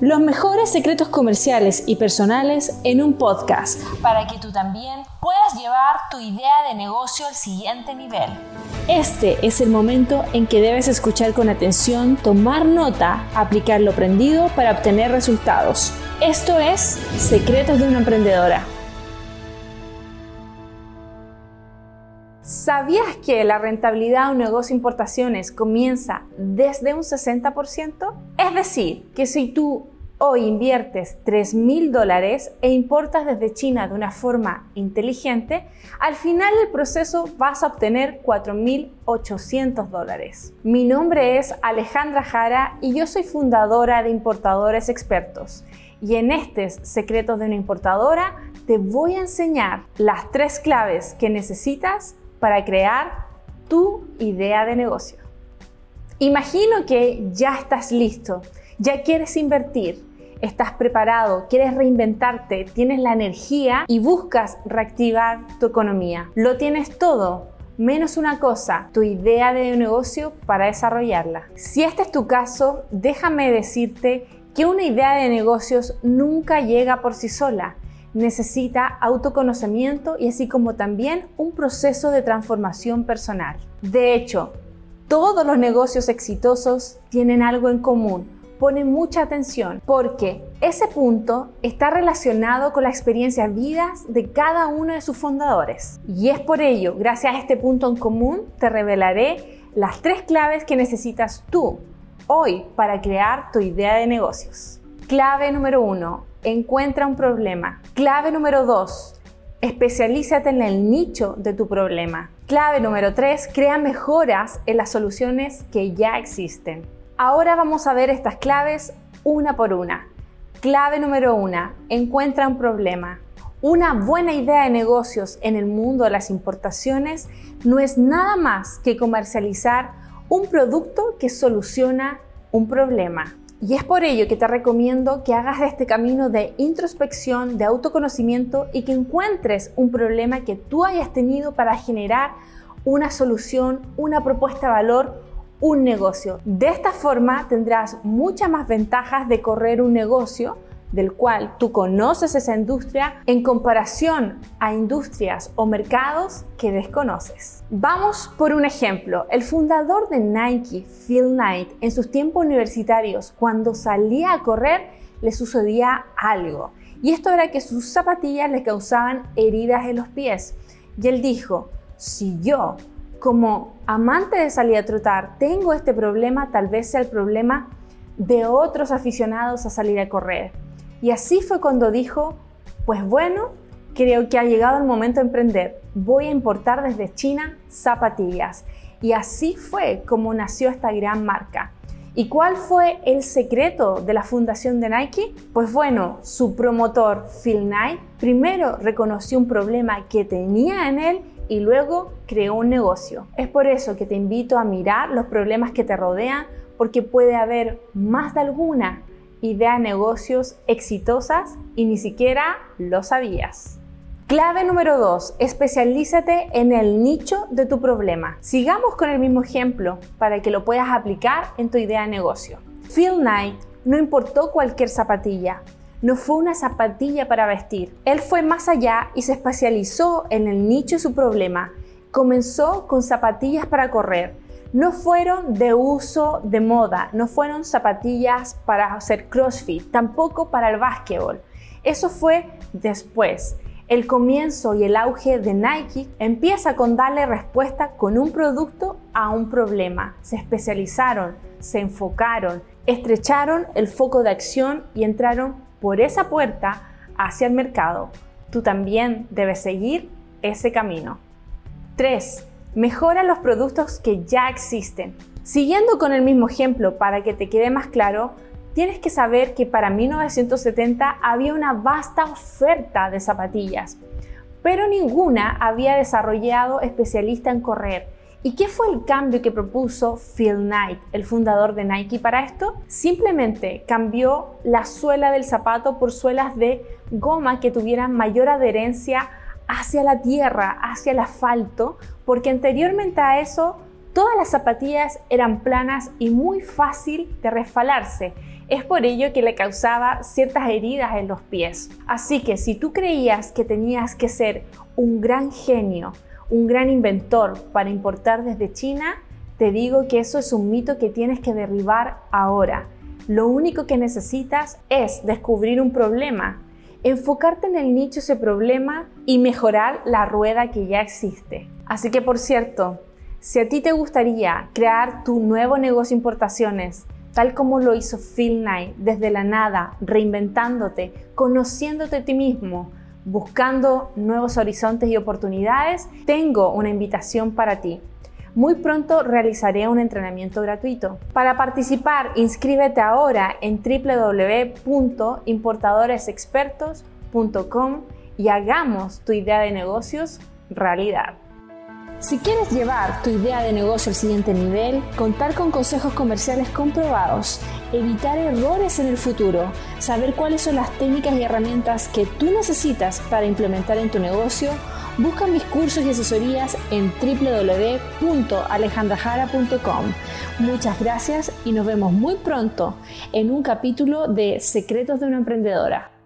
Los mejores secretos comerciales y personales en un podcast para que tú también puedas llevar tu idea de negocio al siguiente nivel. Este es el momento en que debes escuchar con atención, tomar nota, aplicar lo aprendido para obtener resultados. Esto es Secretos de una Emprendedora. ¿Sabías que la rentabilidad de un negocio de importaciones comienza desde un 60%? Es decir, que si tú hoy inviertes 3 mil dólares e importas desde China de una forma inteligente, al final del proceso vas a obtener 4.800 dólares. Mi nombre es Alejandra Jara y yo soy fundadora de Importadores Expertos. Y en estos secretos de una importadora te voy a enseñar las tres claves que necesitas para crear tu idea de negocio. Imagino que ya estás listo, ya quieres invertir, estás preparado, quieres reinventarte, tienes la energía y buscas reactivar tu economía. Lo tienes todo, menos una cosa, tu idea de negocio para desarrollarla. Si este es tu caso, déjame decirte que una idea de negocios nunca llega por sí sola necesita autoconocimiento y así como también un proceso de transformación personal. De hecho, todos los negocios exitosos tienen algo en común. Ponen mucha atención porque ese punto está relacionado con las experiencias vidas de cada uno de sus fundadores. Y es por ello, gracias a este punto en común, te revelaré las tres claves que necesitas tú hoy para crear tu idea de negocios. Clave número uno, encuentra un problema. Clave número 2, especialízate en el nicho de tu problema. Clave número 3, crea mejoras en las soluciones que ya existen. Ahora vamos a ver estas claves una por una. Clave número 1, encuentra un problema. Una buena idea de negocios en el mundo de las importaciones no es nada más que comercializar un producto que soluciona un problema. Y es por ello que te recomiendo que hagas este camino de introspección, de autoconocimiento y que encuentres un problema que tú hayas tenido para generar una solución, una propuesta de valor, un negocio. De esta forma tendrás muchas más ventajas de correr un negocio del cual tú conoces esa industria en comparación a industrias o mercados que desconoces. Vamos por un ejemplo. El fundador de Nike, Phil Knight, en sus tiempos universitarios, cuando salía a correr, le sucedía algo. Y esto era que sus zapatillas le causaban heridas en los pies. Y él dijo, si yo, como amante de salir a trotar, tengo este problema, tal vez sea el problema de otros aficionados a salir a correr. Y así fue cuando dijo, pues bueno, creo que ha llegado el momento de emprender. Voy a importar desde China zapatillas. Y así fue como nació esta gran marca. ¿Y cuál fue el secreto de la fundación de Nike? Pues bueno, su promotor Phil Knight primero reconoció un problema que tenía en él y luego creó un negocio. Es por eso que te invito a mirar los problemas que te rodean porque puede haber más de alguna idea de negocios exitosas y ni siquiera lo sabías. Clave número 2. Especialízate en el nicho de tu problema. Sigamos con el mismo ejemplo para que lo puedas aplicar en tu idea de negocio. Phil Knight no importó cualquier zapatilla, no fue una zapatilla para vestir. Él fue más allá y se especializó en el nicho de su problema. Comenzó con zapatillas para correr, no fueron de uso de moda, no fueron zapatillas para hacer CrossFit, tampoco para el básquetbol. Eso fue después. El comienzo y el auge de Nike empieza con darle respuesta con un producto a un problema. Se especializaron, se enfocaron, estrecharon el foco de acción y entraron por esa puerta hacia el mercado. Tú también debes seguir ese camino. 3 mejora los productos que ya existen. Siguiendo con el mismo ejemplo para que te quede más claro, tienes que saber que para 1970 había una vasta oferta de zapatillas, pero ninguna había desarrollado especialista en correr. ¿Y qué fue el cambio que propuso Phil Knight, el fundador de Nike, para esto? Simplemente cambió la suela del zapato por suelas de goma que tuvieran mayor adherencia hacia la tierra, hacia el asfalto, porque anteriormente a eso todas las zapatillas eran planas y muy fácil de resbalarse. Es por ello que le causaba ciertas heridas en los pies. Así que si tú creías que tenías que ser un gran genio, un gran inventor para importar desde China, te digo que eso es un mito que tienes que derribar ahora. Lo único que necesitas es descubrir un problema, enfocarte en el nicho ese problema y mejorar la rueda que ya existe. Así que por cierto, si a ti te gustaría crear tu nuevo negocio importaciones, tal como lo hizo Phil Knight desde la nada, reinventándote, conociéndote a ti mismo, buscando nuevos horizontes y oportunidades, tengo una invitación para ti. Muy pronto realizaré un entrenamiento gratuito. Para participar, inscríbete ahora en www.importadoresexpertos.com y hagamos tu idea de negocios realidad. Si quieres llevar tu idea de negocio al siguiente nivel, contar con consejos comerciales comprobados, evitar errores en el futuro, saber cuáles son las técnicas y herramientas que tú necesitas para implementar en tu negocio, busca mis cursos y asesorías en www.alejandrajara.com. Muchas gracias y nos vemos muy pronto en un capítulo de Secretos de una Emprendedora.